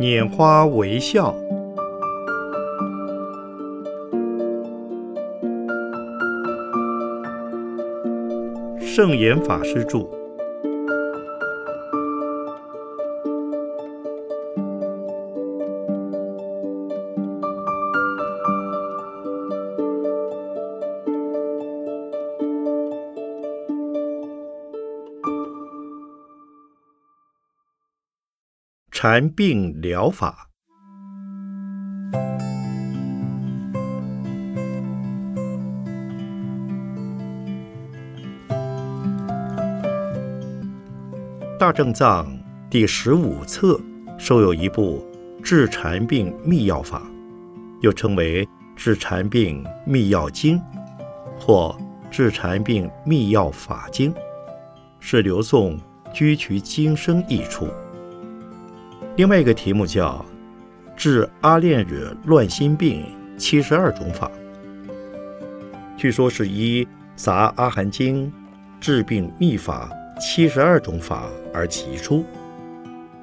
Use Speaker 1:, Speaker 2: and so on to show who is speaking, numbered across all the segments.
Speaker 1: 拈花微笑，圣严法师著。禅病疗法，大正藏第十五册收有一部治禅病秘药法，又称为《治禅病秘药经》或《治禅病秘药法经》，是刘宋居渠经生译出。另外一个题目叫《治阿恋惹乱心病七十二种法》，据说是依《杂阿含经》治病秘法七十二种法而起出，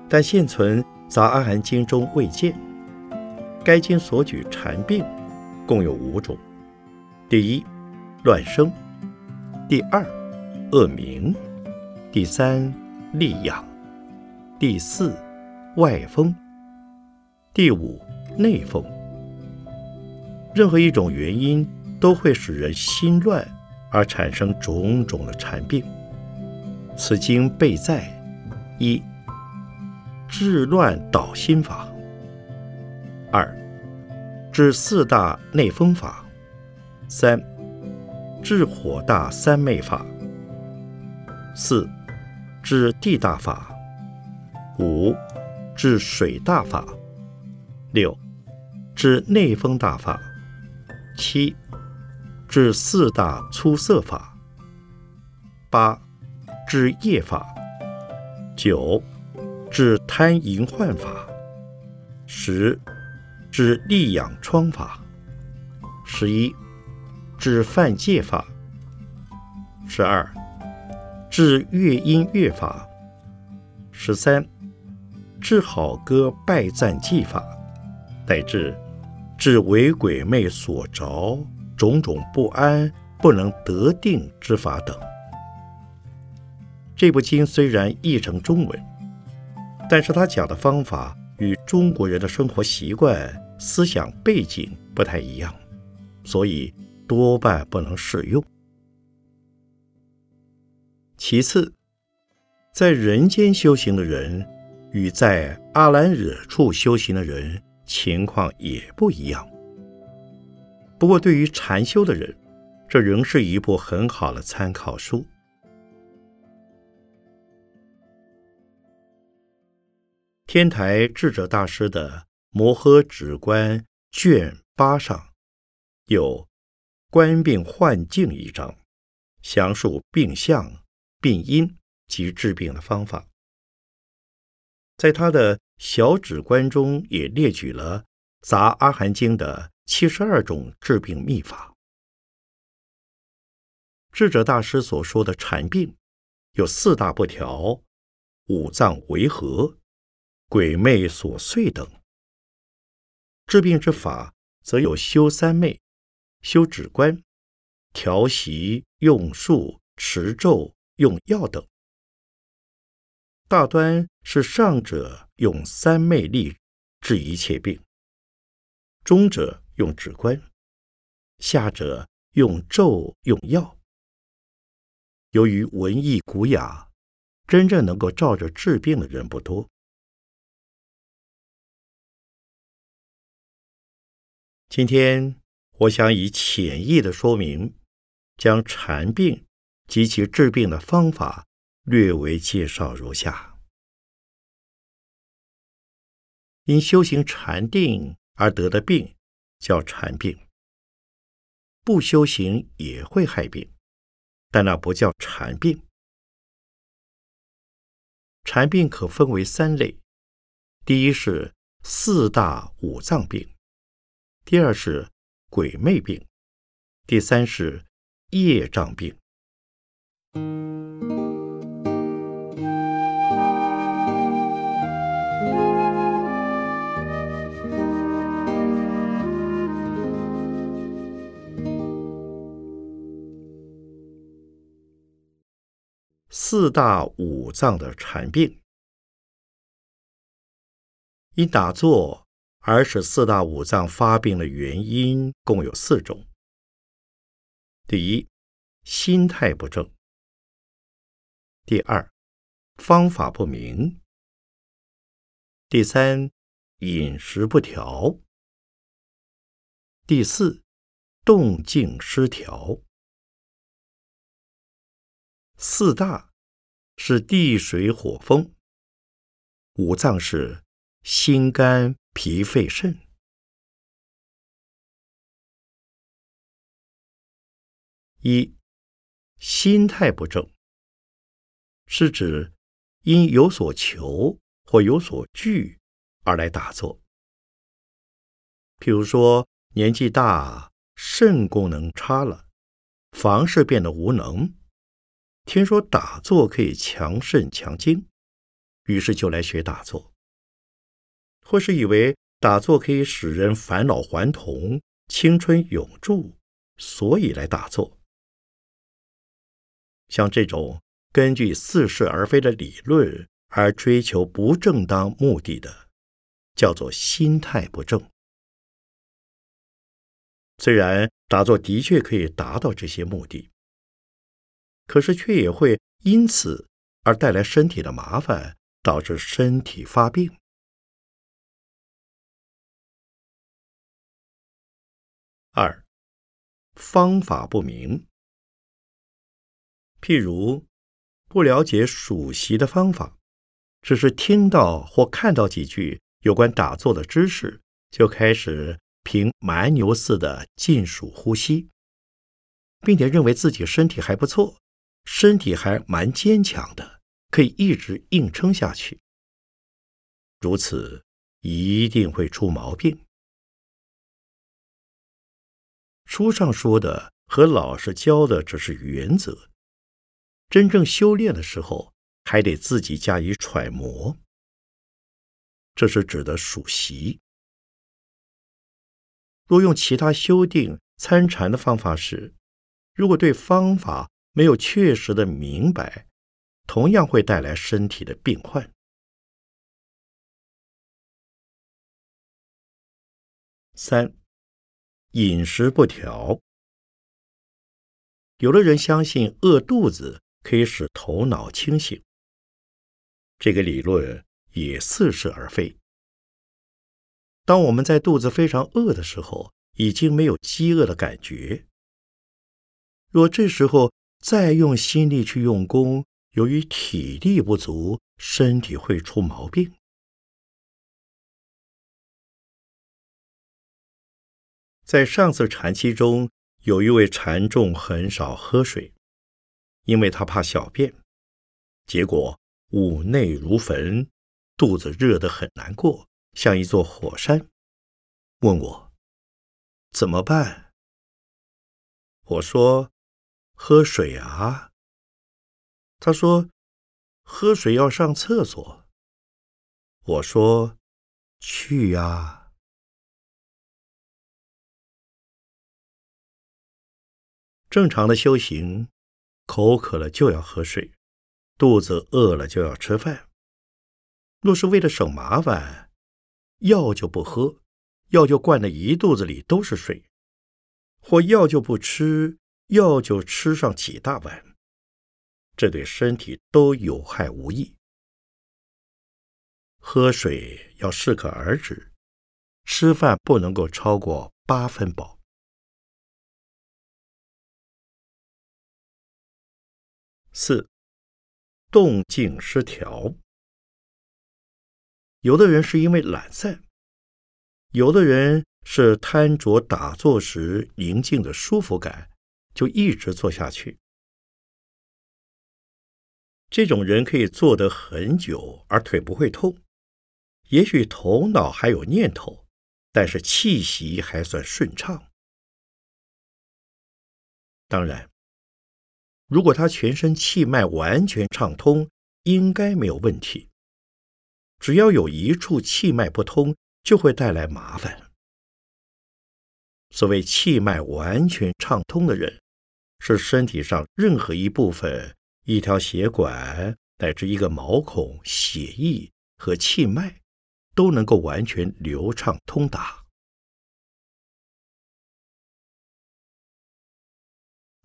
Speaker 1: 但现存《杂阿含经》中未见。该经所举禅病共有五种：第一，乱生；第二，恶名；第三，利养；第四。外风，第五内风。任何一种原因都会使人心乱，而产生种种的禅病。此经备在一治乱导心法，二治四大内风法，三治火大三昧法，四治地大法，五。治水大法，六治内风大法，七治四大出色法，八治业法，九治贪淫患法，十治利养疮法，十一治犯戒法，十二治乐音乐法，十三。治好歌拜赞技法，乃至治为鬼魅所着种种不安不能得定之法等。这部经虽然译成中文，但是他讲的方法与中国人的生活习惯、思想背景不太一样，所以多半不能适用。其次，在人间修行的人。与在阿兰惹处修行的人情况也不一样。不过，对于禅修的人，这仍是一部很好的参考书。天台智者大师的《摩诃止观》卷八上有“观病幻境”一章，详述病相、病因及治病的方法。在他的小指观中，也列举了《杂阿含经》的七十二种治病秘法。智者大师所说的禅病，有四大不调、五脏违和、鬼魅所碎等；治病之法，则有修三昧、修止观、调息、用术、持咒、用药等。大端是上者用三昧力治一切病，中者用止观，下者用咒用药。由于文艺古雅，真正能够照着治病的人不多。今天我想以浅易的说明，将禅病及其治病的方法。略为介绍如下：因修行禅定而得的病叫禅病，不修行也会害病，但那不叫禅病。禅病可分为三类：第一是四大五脏病，第二是鬼魅病，第三是业障病。四大五脏的缠病。因打坐而使四大五脏发病的原因共有四种。第一，心态不正；第二，方法不明；第三，饮食不调；第四，动静失调。四大是地水火风，五脏是心肝脾肺肾。一心态不正，是指因有所求或有所惧而来打坐。譬如说，年纪大，肾功能差了，房事变得无能。听说打坐可以强肾强精，于是就来学打坐；或是以为打坐可以使人返老还童、青春永驻，所以来打坐。像这种根据似是而非的理论而追求不正当目的的，叫做心态不正。虽然打坐的确可以达到这些目的。可是，却也会因此而带来身体的麻烦，导致身体发病。二，方法不明，譬如不了解数息的方法，只是听到或看到几句有关打坐的知识，就开始凭蛮牛似的尽数呼吸，并且认为自己身体还不错。身体还蛮坚强的，可以一直硬撑下去。如此一定会出毛病。书上说的和老师教的只是原则，真正修炼的时候还得自己加以揣摩。这是指的数习。若用其他修订参禅的方法时，如果对方法，没有确实的明白，同样会带来身体的病患。三，饮食不调。有的人相信饿肚子可以使头脑清醒，这个理论也似是而非。当我们在肚子非常饿的时候，已经没有饥饿的感觉。若这时候，再用心力去用功，由于体力不足，身体会出毛病。在上次禅期中，有一位禅众很少喝水，因为他怕小便，结果五内如焚，肚子热得很难过，像一座火山。问我怎么办？我说。喝水啊！他说：“喝水要上厕所。”我说：“去呀。”正常的修行，口渴了就要喝水，肚子饿了就要吃饭。若是为了省麻烦，药就不喝，药就灌的一肚子里都是水，或药就不吃。药就吃上几大碗，这对身体都有害无益。喝水要适可而止，吃饭不能够超过八分饱。四，动静失调。有的人是因为懒散，有的人是贪着打坐时宁静的舒服感。就一直做下去。这种人可以坐得很久，而腿不会痛，也许头脑还有念头，但是气息还算顺畅。当然，如果他全身气脉完全畅通，应该没有问题。只要有一处气脉不通，就会带来麻烦。所谓气脉完全畅通的人。是身体上任何一部分一条血管乃至一个毛孔、血液和气脉都能够完全流畅通达。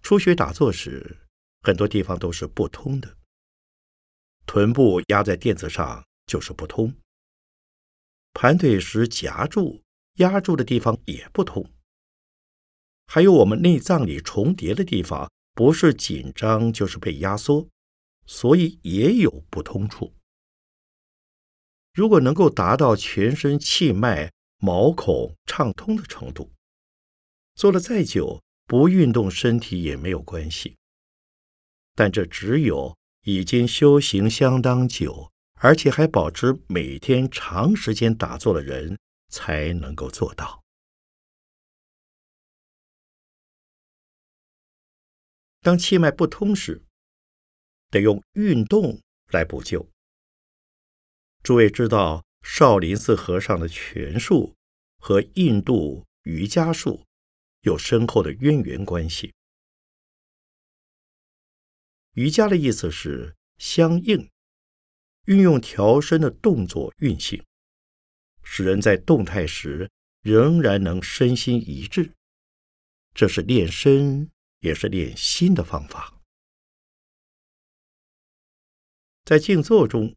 Speaker 1: 初学打坐时，很多地方都是不通的。臀部压在垫子上就是不通，盘腿时夹住、压住的地方也不通。还有我们内脏里重叠的地方，不是紧张就是被压缩，所以也有不通处。如果能够达到全身气脉、毛孔畅通的程度，做了再久。不运动，身体也没有关系。但这只有已经修行相当久，而且还保持每天长时间打坐的人才能够做到。当气脉不通时，得用运动来补救。诸位知道少林寺和尚的拳术和印度瑜伽术。有深厚的渊源关系。瑜伽的意思是相应，运用调身的动作运行，使人在动态时仍然能身心一致。这是练身也是练心的方法。在静坐中，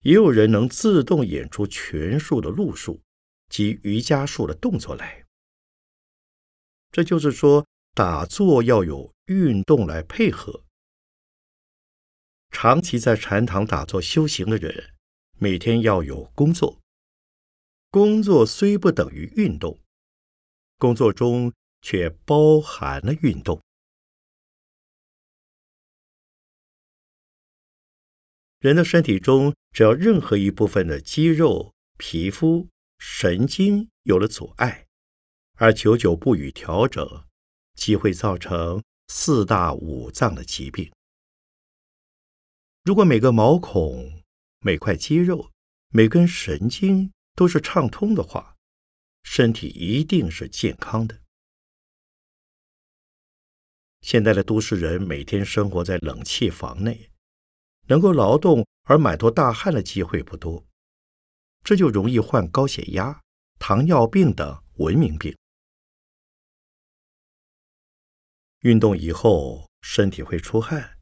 Speaker 1: 也有人能自动演出拳术的路数及瑜伽术的动作来。这就是说，打坐要有运动来配合。长期在禅堂打坐修行的人，每天要有工作。工作虽不等于运动，工作中却包含了运动。人的身体中，只要任何一部分的肌肉、皮肤、神经有了阻碍。而久久不予调整，即会造成四大五脏的疾病。如果每个毛孔、每块肌肉、每根神经都是畅通的话，身体一定是健康的。现在的都市人每天生活在冷气房内，能够劳动而满头大汗的机会不多，这就容易患高血压、糖尿病等文明病。运动以后，身体会出汗，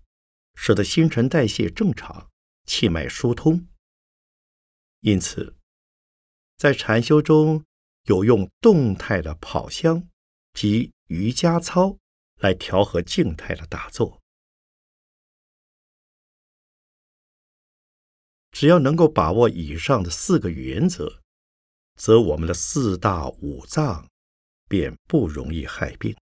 Speaker 1: 使得新陈代谢正常，气脉疏通。因此，在禅修中有用动态的跑香及瑜伽操来调和静态的打坐。只要能够把握以上的四个原则，则我们的四大五脏便不容易害病。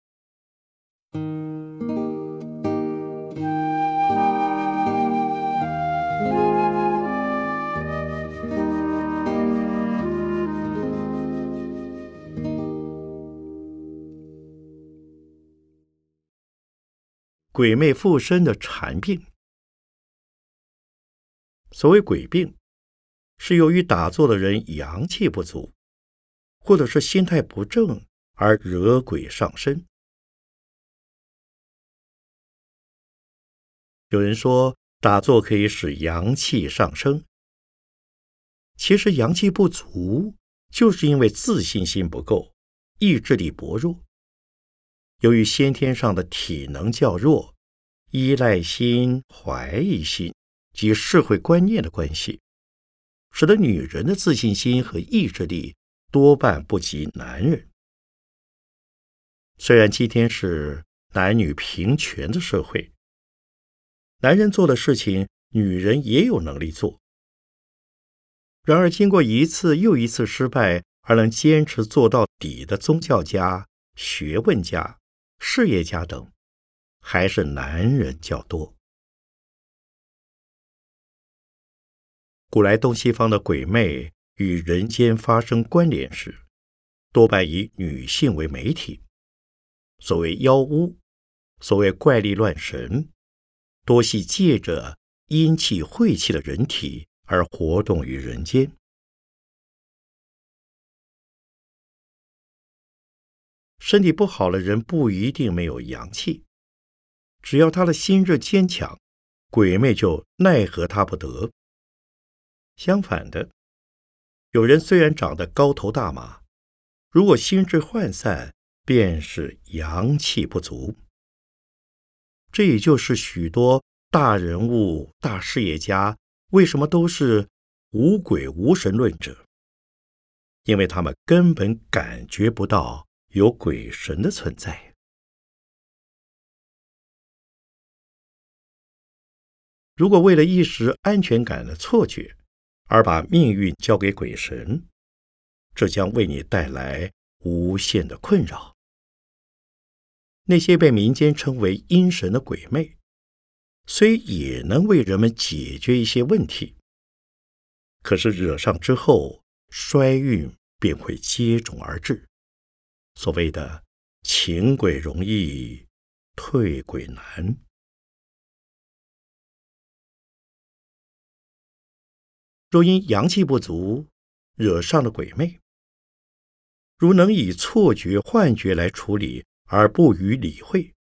Speaker 1: 鬼魅附身的禅病，所谓鬼病，是由于打坐的人阳气不足，或者是心态不正而惹鬼上身。有人说打坐可以使阳气上升，其实阳气不足，就是因为自信心不够，意志力薄弱。由于先天上的体能较弱，依赖心、怀疑心及社会观念的关系，使得女人的自信心和意志力多半不及男人。虽然今天是男女平权的社会。男人做的事情，女人也有能力做。然而，经过一次又一次失败而能坚持做到底的宗教家、学问家、事业家等，还是男人较多。古来东西方的鬼魅与人间发生关联时，多半以女性为媒体。所谓妖巫，所谓怪力乱神。多系借着阴气晦气的人体而活动于人间。身体不好的人不一定没有阳气，只要他的心智坚强，鬼魅就奈何他不得。相反的，有人虽然长得高头大马，如果心智涣散，便是阳气不足。这也就是许多大人物、大事业家为什么都是无鬼无神论者，因为他们根本感觉不到有鬼神的存在。如果为了一时安全感的错觉而把命运交给鬼神，这将为你带来无限的困扰。那些被民间称为阴神的鬼魅，虽也能为人们解决一些问题，可是惹上之后，衰运便会接踵而至。所谓的“请鬼容易，退鬼难”。若因阳气不足，惹上了鬼魅，如能以错觉、幻觉来处理。而不予理会，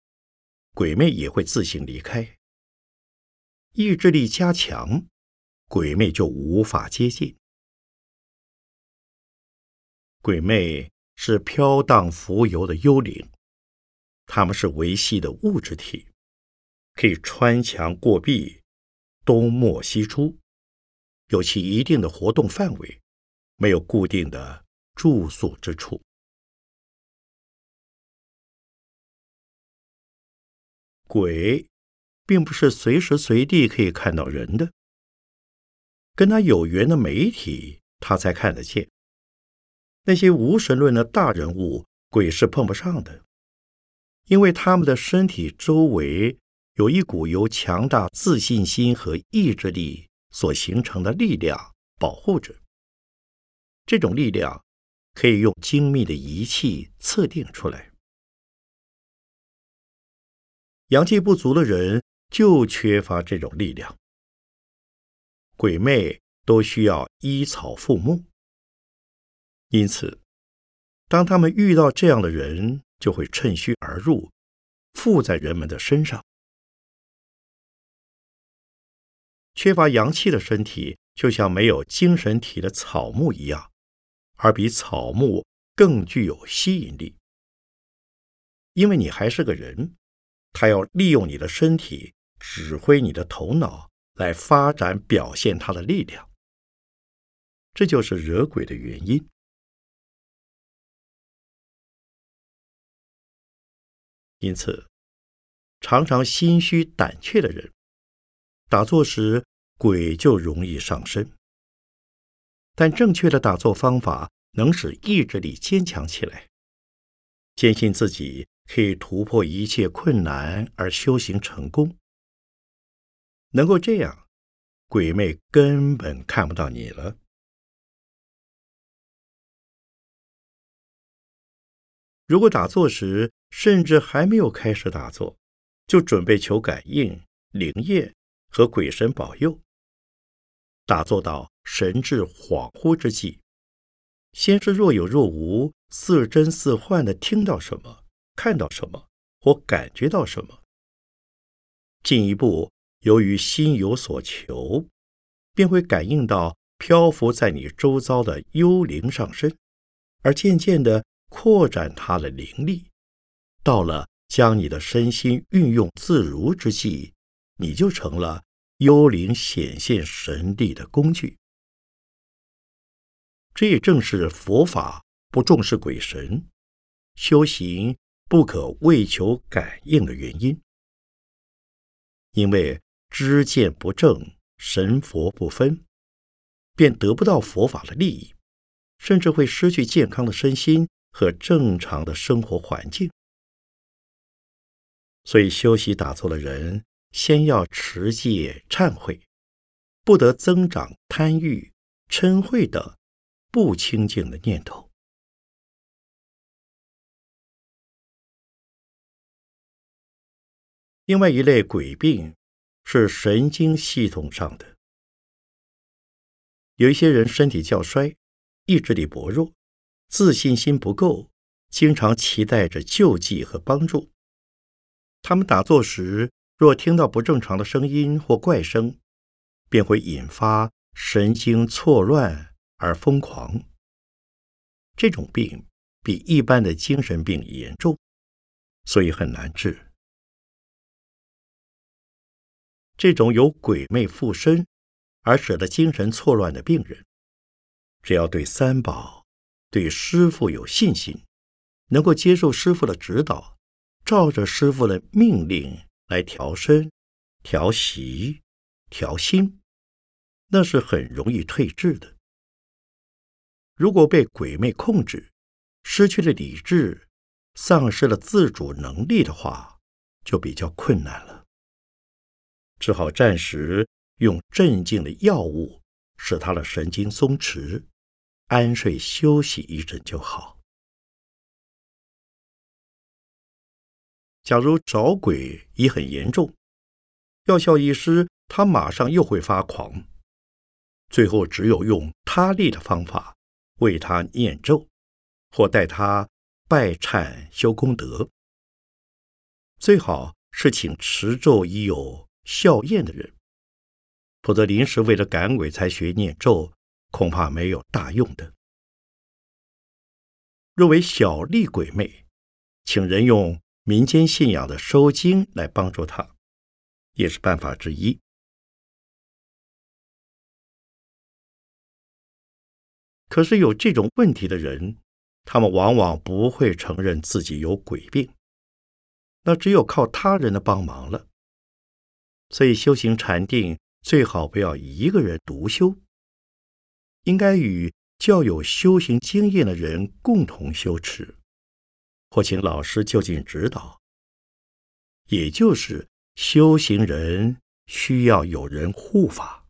Speaker 1: 鬼魅也会自行离开。意志力加强，鬼魅就无法接近。鬼魅是飘荡浮游的幽灵，他们是维系的物质体，可以穿墙过壁，东没西出，有其一定的活动范围，没有固定的住宿之处。鬼，并不是随时随地可以看到人的。跟他有缘的媒体，他才看得见。那些无神论的大人物，鬼是碰不上的，因为他们的身体周围有一股由强大自信心和意志力所形成的力量保护着。这种力量可以用精密的仪器测定出来。阳气不足的人就缺乏这种力量。鬼魅都需要依草附木，因此，当他们遇到这样的人，就会趁虚而入，附在人们的身上。缺乏阳气的身体，就像没有精神体的草木一样，而比草木更具有吸引力，因为你还是个人。他要利用你的身体，指挥你的头脑，来发展表现他的力量。这就是惹鬼的原因。因此，常常心虚胆怯的人，打坐时鬼就容易上身。但正确的打坐方法，能使意志力坚强起来，坚信自己。可以突破一切困难而修行成功，能够这样，鬼魅根本看不到你了。如果打坐时，甚至还没有开始打坐，就准备求感应、灵验和鬼神保佑，打坐到神志恍惚之际，先是若有若无、似真似幻的听到什么。看到什么或感觉到什么，进一步由于心有所求，便会感应到漂浮在你周遭的幽灵上身，而渐渐的扩展它的灵力。到了将你的身心运用自如之际，你就成了幽灵显现神力的工具。这也正是佛法不重视鬼神修行。不可为求感应的原因，因为知见不正，神佛不分，便得不到佛法的利益，甚至会失去健康的身心和正常的生活环境。所以，修习打坐的人，先要持戒忏悔，不得增长贪欲、嗔恚等不清净的念头。另外一类鬼病是神经系统上的，有一些人身体较衰，意志力薄弱，自信心不够，经常期待着救济和帮助。他们打坐时若听到不正常的声音或怪声，便会引发神经错乱而疯狂。这种病比一般的精神病严重，所以很难治。这种有鬼魅附身而使得精神错乱的病人，只要对三宝、对师傅有信心，能够接受师傅的指导，照着师傅的命令来调身、调息、调心，那是很容易退治的。如果被鬼魅控制，失去了理智，丧失了自主能力的话，就比较困难了。只好暂时用镇静的药物，使他的神经松弛，安睡休息一阵就好。假如找鬼已很严重，药效一失，他马上又会发狂，最后只有用他力的方法为他念咒，或带他拜忏修功德。最好是请持咒已有。效验的人，否则临时为了赶鬼才学念咒，恐怕没有大用的。若为小力鬼魅，请人用民间信仰的收经来帮助他，也是办法之一。可是有这种问题的人，他们往往不会承认自己有鬼病，那只有靠他人的帮忙了。所以修行禅定最好不要一个人独修，应该与较有修行经验的人共同修持，或请老师就近指导。也就是修行人需要有人护法。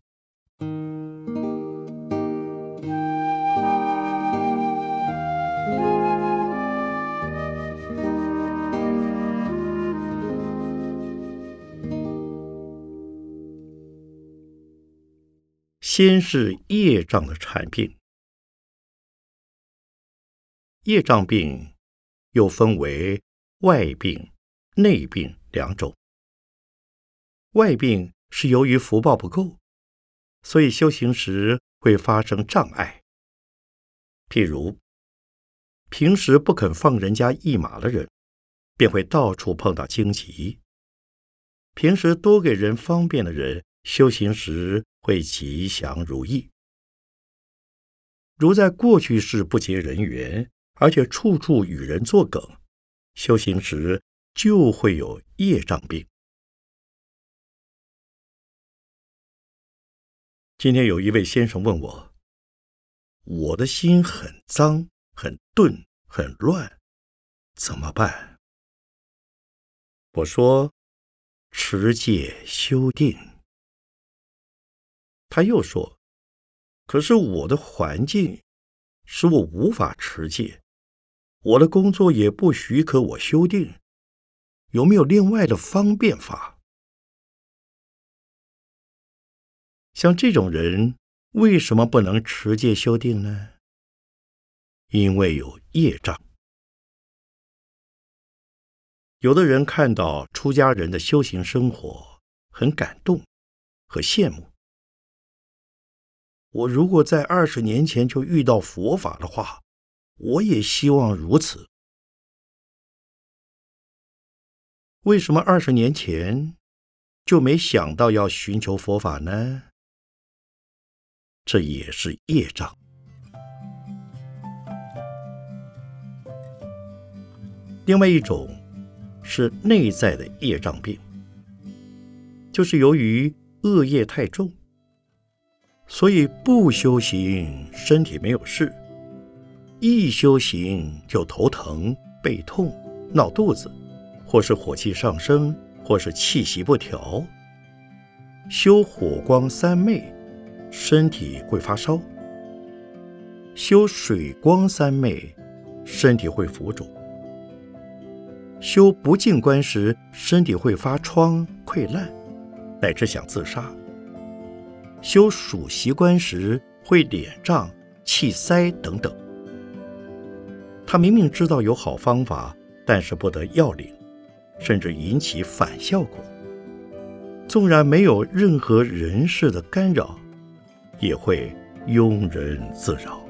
Speaker 1: 先是业障的产病，业障病又分为外病、内病两种。外病是由于福报不够，所以修行时会发生障碍。譬如平时不肯放人家一马的人，便会到处碰到荆棘；平时多给人方便的人，修行时。会吉祥如意。如在过去世不结人缘，而且处处与人作梗，修行时就会有业障病。今天有一位先生问我：“我的心很脏、很钝、很乱，怎么办？”我说：“持戒修定。”他又说：“可是我的环境使我无法持戒，我的工作也不许可我修订，有没有另外的方便法？像这种人为什么不能持戒修订呢？因为有业障。有的人看到出家人的修行生活，很感动和羡慕。”我如果在二十年前就遇到佛法的话，我也希望如此。为什么二十年前就没想到要寻求佛法呢？这也是业障。另外一种是内在的业障病，就是由于恶业太重。所以不修行，身体没有事；一修行就头疼、背痛、闹肚子，或是火气上升，或是气息不调。修火光三昧，身体会发烧；修水光三昧，身体会浮肿；修不净观时，身体会发疮溃烂，乃至想自杀。修属习观时会脸胀、气塞等等。他明明知道有好方法，但是不得要领，甚至引起反效果，纵然没有任何人事的干扰，也会庸人自扰。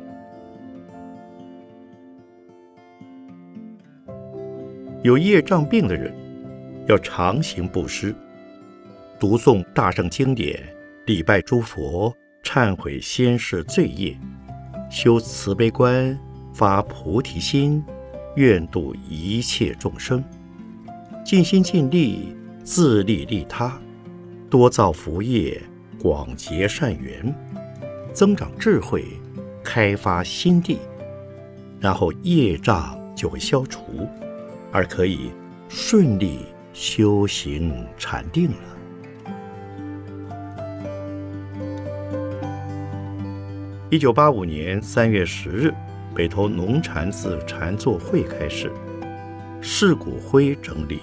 Speaker 1: 有业障病的人，要常行布施，读诵大圣经典，礼拜诸佛，忏悔先世罪业，修慈悲观，发菩提心，愿度一切众生，尽心尽力，自利利他，多造福业，广结善缘，增长智慧，开发心地，然后业障就会消除。而可以顺利修行禅定了。一九八五年三月十日，北投农禅寺禅坐会开始，释骨灰整理。